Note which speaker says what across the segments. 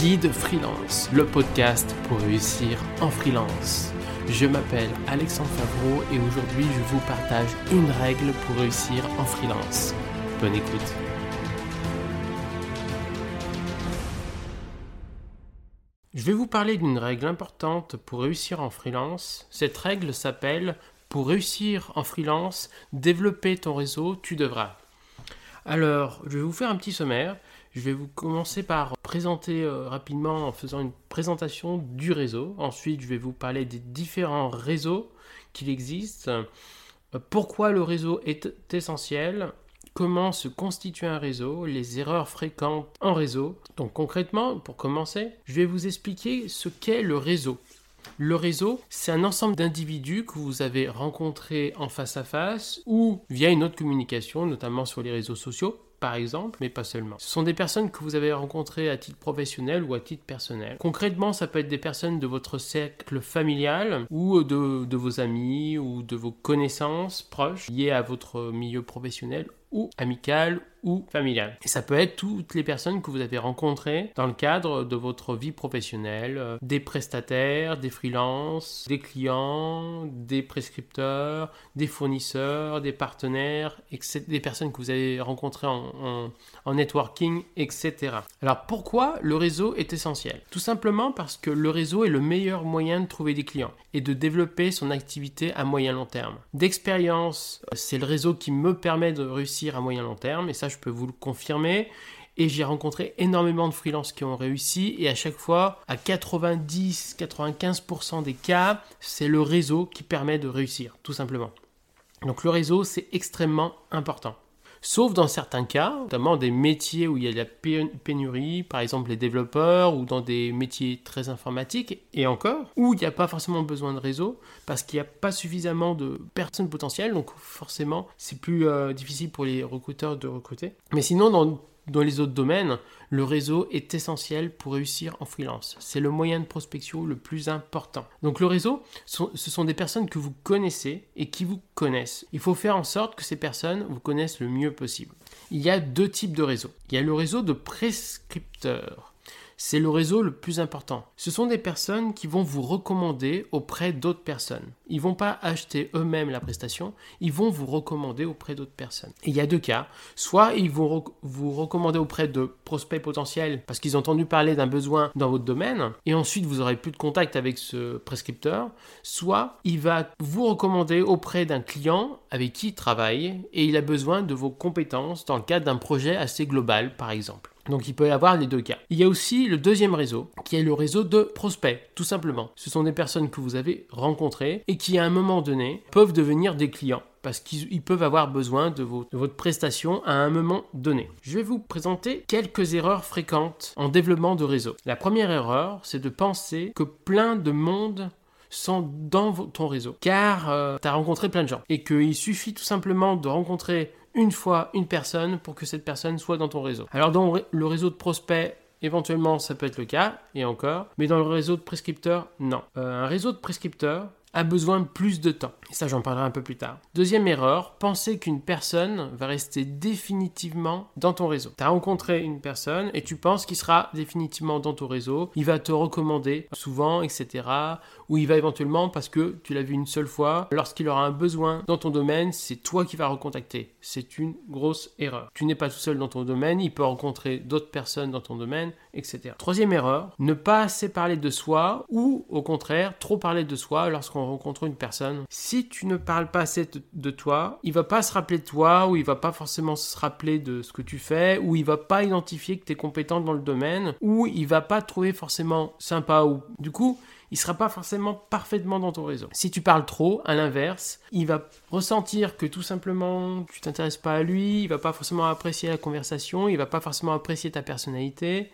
Speaker 1: Guide Freelance, le podcast pour réussir en freelance. Je m'appelle Alexandre Favreau et aujourd'hui je vous partage une règle pour réussir en freelance. Bonne écoute. Je vais vous parler d'une règle importante pour réussir en freelance. Cette règle s'appelle Pour réussir en freelance, développer ton réseau, tu devras. Alors, je vais vous faire un petit sommaire. Je vais vous commencer par présenter euh, rapidement en faisant une présentation du réseau. Ensuite, je vais vous parler des différents réseaux qu'il existe. Euh, pourquoi le réseau est essentiel? Comment se constitue un réseau? Les erreurs fréquentes en réseau? Donc concrètement, pour commencer, je vais vous expliquer ce qu'est le réseau. Le réseau, c'est un ensemble d'individus que vous avez rencontrés en face à face ou via une autre communication, notamment sur les réseaux sociaux, par exemple, mais pas seulement. Ce sont des personnes que vous avez rencontrées à titre professionnel ou à titre personnel. Concrètement, ça peut être des personnes de votre cercle familial ou de, de vos amis ou de vos connaissances proches liées à votre milieu professionnel ou amical ou familial. Et ça peut être toutes les personnes que vous avez rencontrées dans le cadre de votre vie professionnelle, euh, des prestataires, des freelances, des clients, des prescripteurs, des fournisseurs, des partenaires, etc., des personnes que vous avez rencontrées en, en networking, etc. Alors pourquoi le réseau est essentiel? Tout simplement parce que le réseau est le meilleur moyen de trouver des clients et de développer son activité à moyen long terme. D'expérience, c'est le réseau qui me permet de réussir à moyen long terme et ça je peux vous le confirmer. Et j'ai rencontré énormément de freelances qui ont réussi et à chaque fois, à 90-95% des cas, c'est le réseau qui permet de réussir, tout simplement. Donc le réseau, c'est extrêmement important. Sauf dans certains cas, notamment des métiers où il y a de la pénurie, par exemple les développeurs, ou dans des métiers très informatiques, et encore, où il n'y a pas forcément besoin de réseau, parce qu'il n'y a pas suffisamment de personnes potentielles, donc forcément c'est plus euh, difficile pour les recruteurs de recruter. Mais sinon, dans dans les autres domaines, le réseau est essentiel pour réussir en freelance. C'est le moyen de prospection le plus important. Donc le réseau, ce sont des personnes que vous connaissez et qui vous connaissent. Il faut faire en sorte que ces personnes vous connaissent le mieux possible. Il y a deux types de réseaux. Il y a le réseau de prescripteurs c'est le réseau le plus important. Ce sont des personnes qui vont vous recommander auprès d'autres personnes. Ils vont pas acheter eux-mêmes la prestation, ils vont vous recommander auprès d'autres personnes. Et il y a deux cas. Soit ils vont vous recommander auprès de prospects potentiels parce qu'ils ont entendu parler d'un besoin dans votre domaine et ensuite vous aurez plus de contact avec ce prescripteur. Soit il va vous recommander auprès d'un client avec qui il travaille et il a besoin de vos compétences dans le cadre d'un projet assez global par exemple. Donc il peut y avoir les deux cas. Il y a aussi le deuxième réseau, qui est le réseau de prospects, tout simplement. Ce sont des personnes que vous avez rencontrées et qui à un moment donné peuvent devenir des clients parce qu'ils peuvent avoir besoin de, votre prestation à un moment donné. Je vais vous présenter quelques erreurs fréquentes en développement de réseau. La première erreur, c'est de penser que plein de monde sont dans ton réseau, car euh, tu as rencontré plein de gens et qu'il suffit tout simplement de rencontrer une fois une personne pour que cette personne soit dans ton réseau. Alors dans le réseau de prospects, éventuellement ça peut être le cas, et encore, mais dans le réseau de prescripteurs, non. Euh, un réseau de prescripteurs, a besoin de plus de temps. Et ça, j'en parlerai un peu plus tard. Deuxième erreur, penser qu'une personne va rester définitivement dans ton réseau. Tu as rencontré une personne et tu penses qu'il sera définitivement dans ton réseau. Il va te recommander souvent, etc. Ou il va éventuellement, parce que tu l'as vu une seule fois, lorsqu'il aura un besoin dans ton domaine, c'est toi qui vas recontacter. C'est une grosse erreur. Tu n'es pas tout seul dans ton domaine, il peut rencontrer d'autres personnes dans ton domaine, etc. Troisième erreur, ne pas assez parler de soi ou au contraire, trop parler de soi lorsqu'on rencontre une personne, si tu ne parles pas assez de, toi, il va pas se rappeler de toi, ou il va pas forcément se rappeler de ce que tu fais, ou il va pas identifier que tu es compétent dans le domaine, ou il va pas trouver forcément sympa, ou du coup, il sera pas forcément parfaitement dans ton réseau. Si tu parles trop, à l'inverse, il va ressentir que tout simplement tu t'intéresses pas à lui, il va pas forcément apprécier la conversation, il va pas forcément apprécier ta personnalité,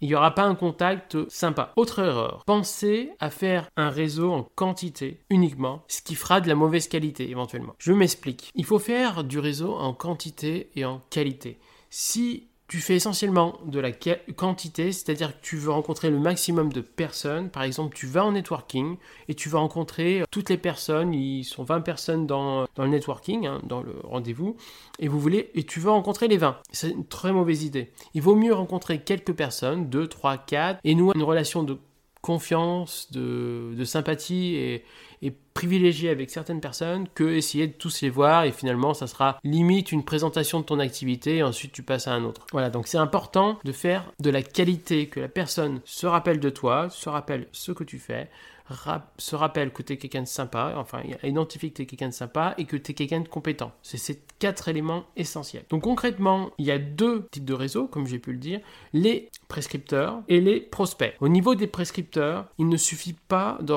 Speaker 1: il n'y aura pas un contact sympa. Autre erreur, pensez à faire un réseau en quantité uniquement, ce qui fera de la mauvaise qualité éventuellement. Je m'explique. Il faut faire du réseau en quantité et en qualité. Si tu fais essentiellement de la quantité, c'est-à-dire que tu veux rencontrer le maximum de personnes. Par exemple, tu vas en networking et tu vas rencontrer toutes les personnes. Ils sont 20 personnes dans, le networking, hein, dans le rendez-vous, et vous voulez et tu veux rencontrer les 20. C'est une très mauvaise idée. Il vaut mieux rencontrer quelques personnes, 2, 3, 4, et nouer une relation de confiance, de sympathie et, et privilégié avec certaines personnes que essayer de tous les voir et finalement ça sera limite une présentation de ton activité et ensuite tu passes à un autre. Voilà, donc c'est important de faire de la qualité, que la personne se rappelle de toi, se rappelle ce que tu fais, se rappelle que tu es quelqu'un de sympa, enfin identifie que tu es quelqu'un de sympa et que tu es quelqu'un de compétent. C'est ces quatre éléments essentiels. Donc concrètement, il y a deux types de réseaux, comme j'ai pu le dire, les prescripteurs et les prospects. Au niveau des prescripteurs, il ne suffit pas de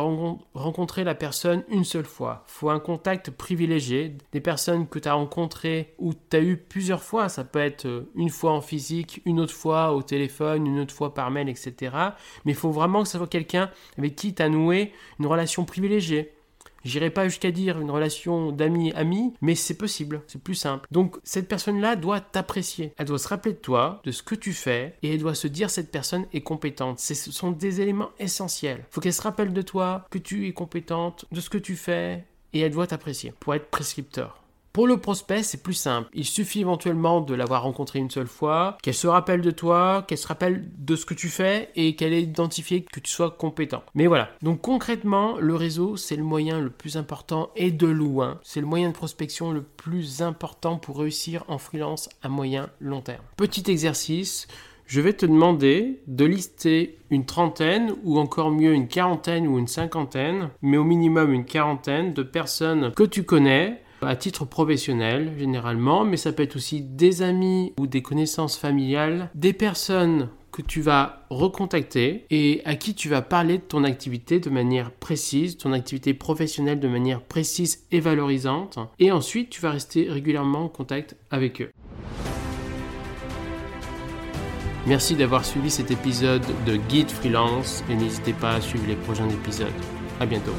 Speaker 1: rencontrer la personne une seule fois. Faut un contact privilégié, des personnes que tu as rencontrées ou tu as eu plusieurs fois. Ça peut être euh, une fois en physique, une autre fois au téléphone, une autre fois par mail, etc. Mais il faut vraiment que ce soit quelqu'un avec qui tu as noué une relation privilégiée. J'irai pas jusqu'à dire une relation d'ami-ami, mais c'est possible, c'est plus simple. Donc cette personne-là doit t'apprécier. Elle doit se rappeler de toi, de ce que tu fais, et elle doit se dire cette personne est compétente. Ce sont des éléments essentiels. Faut qu'elle se rappelle de toi, que tu es compétente, de ce que tu fais, et elle doit t'apprécier pour être prescripteur. Pour le prospect, c'est plus simple. Il suffit éventuellement de l'avoir rencontré une seule fois, qu'elle se rappelle de toi, qu'elle se rappelle de ce que tu fais et qu'elle ait identifié que tu sois compétent. Mais voilà. Donc concrètement, le réseau, c'est le moyen le plus important et de loin. C'est le moyen de prospection le plus important pour réussir en freelance à moyen long terme. Petit exercice. Je vais te demander de lister une trentaine ou encore mieux une quarantaine ou une cinquantaine, mais au minimum une quarantaine de personnes que tu connais à titre professionnel généralement, mais ça peut être aussi des amis ou des connaissances familiales, des personnes que tu vas recontacter et à qui tu vas parler de ton activité de manière précise, ton activité professionnelle de manière précise et valorisante. Et ensuite, tu vas rester régulièrement en contact avec eux. Merci d'avoir suivi cet épisode de Guide Freelance et n'hésitez pas à suivre les prochains épisodes. À bientôt.